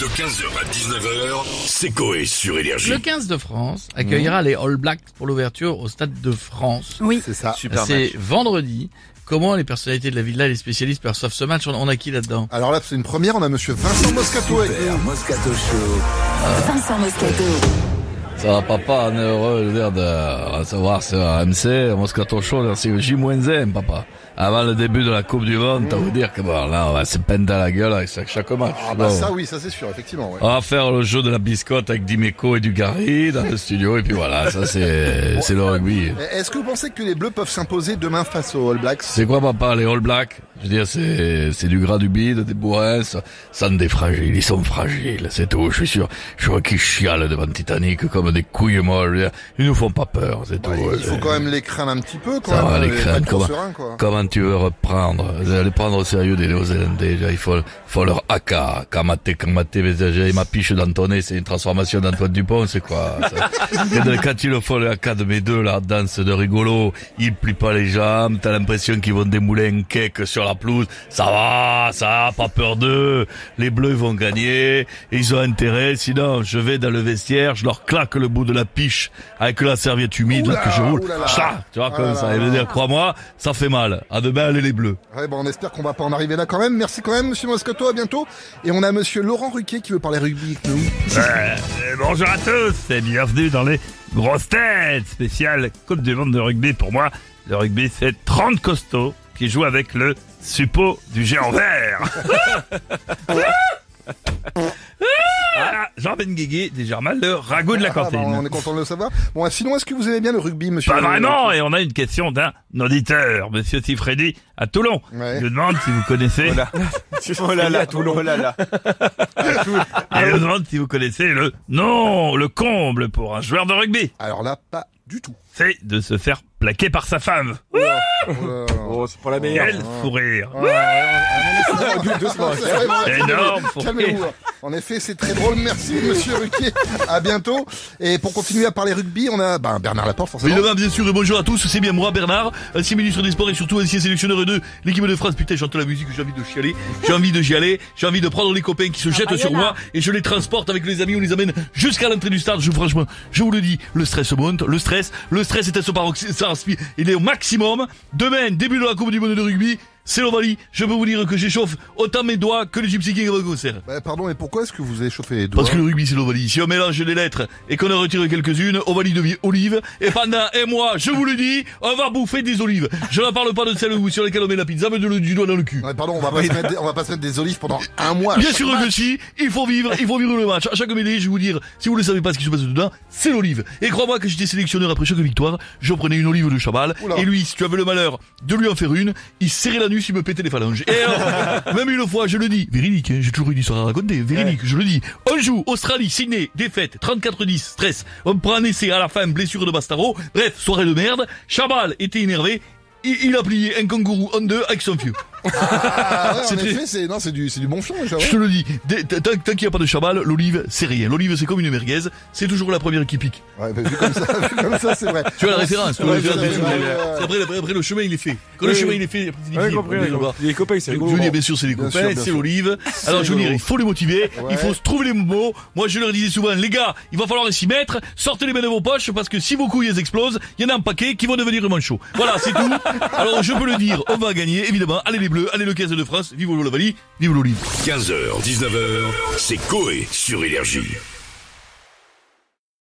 De 15h à 19h, c'est Coé sur Énergie. Le 15 de France accueillera les All Blacks pour l'ouverture au Stade de France. Oui. C'est ça. C'est vendredi. Comment les personnalités de la villa et les spécialistes perçoivent ce match? On on a qui là-dedans? Alors là, c'est une première. On a monsieur Vincent Moscato avec nous. Moscato Show. Vincent Moscato. Ça va papa, on est heureux de recevoir sur MC, Moscato Show, c'est J-1, papa. Avant le début de la Coupe du Monde, t'as vous dire que bon, là, on va se peindre à la gueule avec chaque, chaque match. Ah bah ça, oui, ça c'est sûr, effectivement. Ouais. On va faire le jeu de la biscotte avec Dimeco et du Gary dans le studio, et puis voilà, ça c'est, c'est le rugby. Est-ce que vous pensez que les Bleus peuvent s'imposer demain face aux All Blacks? C'est quoi papa, les All Blacks? Je veux dire, c'est, c'est du gras du bide, des bourrins, ça, ça des fragiles, ils sont fragiles, c'est tout, je suis sûr. Je vois qu'ils chialent devant Titanic comme des couilles molles, je veux dire, ils nous font pas peur, c'est tout. Ouais, Il faut quand même les craindre un petit peu, quand Ça même. va, les craindre, comment, serein, quoi. comment tu veux reprendre? Les prendre au sérieux des Néo-Zélandais, il faut, faut leur haka, kamaté, kamaté, mais j'ai ma piche d'Antoné, c'est une transformation d'Antoine Dupont, c'est quoi? Quand quand il le faut le haka de mes deux, là, danse de rigolo, ils plient pas les jambes, t'as l'impression qu'ils vont démouler un cake sur la pelouse, ça va, ça va, pas peur d'eux, les bleus vont gagner, et ils ont intérêt, sinon je vais dans le vestiaire, je leur claque le bout de la piche avec la serviette humide là, que je roule, oulala. Chla tu vois Ah comme là ça, là et là veut dire, là. crois-moi, ça fait mal. À demain, allez les bleus. Ouais, bon, on espère qu'on va pas en arriver là quand même. Merci quand même, monsieur Moscato, à bientôt. Et on a monsieur Laurent Ruquier qui veut parler rugby avec nous. Euh, bonjour à tous et bienvenue dans les grosses têtes spéciales Coupe du Monde de rugby. Pour moi, le rugby c'est 30 costauds qui jouent avec le suppôt du géant vert. Ah, Jean Benguigui dit Germain, le ragoût de la Ah, bah, cantine. on est content de le savoir. Bon, sinon, est-ce que vous aimez bien le rugby, monsieur Pas vraiment, et on a une question d'un auditeur, Monsieur Sifredi, à Toulon. Ouais. Il nous demande si vous connaissez, Oh là là, Toulon. Oh là là. il nous demande si vous connaissez le non, le comble pour un joueur de rugby. Alors là, pas du tout. C'est de se faire plaquer par sa femme. Oh. Oh, c'est pas la meilleure. Quel fou rire. Énorme fou Calmez-vous. rire. En effet, c'est très drôle. Merci, monsieur Ruquier. À bientôt. Et pour continuer à parler rugby, on a ben, Bernard Laporte, forcément. Évidemment, bien sûr, et bonjour à tous, c'est bien moi, Bernard, ancien ministre des Sports et surtout ancien sélectionneur de l'équipe de France. Putain, j'entends la musique, j'ai envie de chialer, j'ai envie de chialer, j'ai envie de prendre les copains qui se jettent sur moi et je les transporte avec les amis, on les amène jusqu'à l'entrée du stade. Je, franchement, je vous le dis, le stress monte, le stress, le stress est à son paroxysme, il est au maximum. Demain, début de la Coupe du Monde de rugby, c'est l'Ovalie. Je peux vous dire que j'échauffe autant mes doigts que les Gypsy Kings avant le concert. Bah, pardon, mais pourquoi est-ce que vous avez chauffé les doigts Parce que le rugby c'est l'Ovalie. Si on mélange les lettres et qu'on en retire quelques-unes, Ovalie devient olive. Et pendant un mois, je vous le dis, on va bouffer des olives. Je ne parle pas de celles sur lesquelles on met la pizza, mais de le- du doigt dans le cul. Ouais, pardon, on va pas, se mettre on va pas se mettre des olives pendant un mois. Bien sûr que si, il faut vivre, il faut vivre le match. À chaque mêlée, je vais vous dire, si vous ne savez pas ce qui se passe dedans, c'est l'olive. Et crois-moi que j'étais sélectionneur après chaque victoire, je prenais une olive de Chabal, Oula. et lui, si tu avais le malheur de lui en faire une, il serrait l'anus, il me pétait les phalanges. Et alors, même une fois, je le dis, véridique, hein, j'ai toujours une histoire à raconter, véridique, je le dis. On joue, Australie, Sydney, défaite, 34-10, stress, on prend un essai à la fin, blessure de Bastaro, bref, soirée de merde, Chabal était énervé, il, il a plié un kangourou en deux avec son fieu. Ah, ouais, en C'était- effet, c'est, non, c'est du, c'est du bon fion, déjà. ouais. Je te le dis, dès- tant, tant qu'il n'y a pas de chabal, l'olive, c'est rien. L'olive, c'est comme une merguez, c'est toujours la première qui pique. Ouais, bah, vu comme ça, vu comme ça, c'est vrai. Tu vois la référence, tu vois la Ouais, référence, ouais, bien sûr, ouais, mais, ouais, ouais. c'est après, après, après, le chemin, il est fait. Quand le Oui, chemin, oui. il est fait, après, c'est Ouais, difficile. compris, On est ouais, là-bas. Les copains, c'est Je rigolo. veux dire, bien sûr, c'est les Bien copains, bien c'est sûr. l'olive. Alors, je veux dire, rigolo. il faut les motiver, il faut se trouver les mots. Moi, je leur disais souvent, les gars, il va falloir s'y mettre, sortez les mains de vos poches, parce que si vos couilles elles explosent, il y en a un paquet qui vont devenir manchots. Voilà, c'est tout. Alors, je peux le dire, on va gagner, évidemment. Allez les allez le 15 de France, vive l'Ovalie, vive l'olive. 15h, 19h, c'est Coé sur Énergie.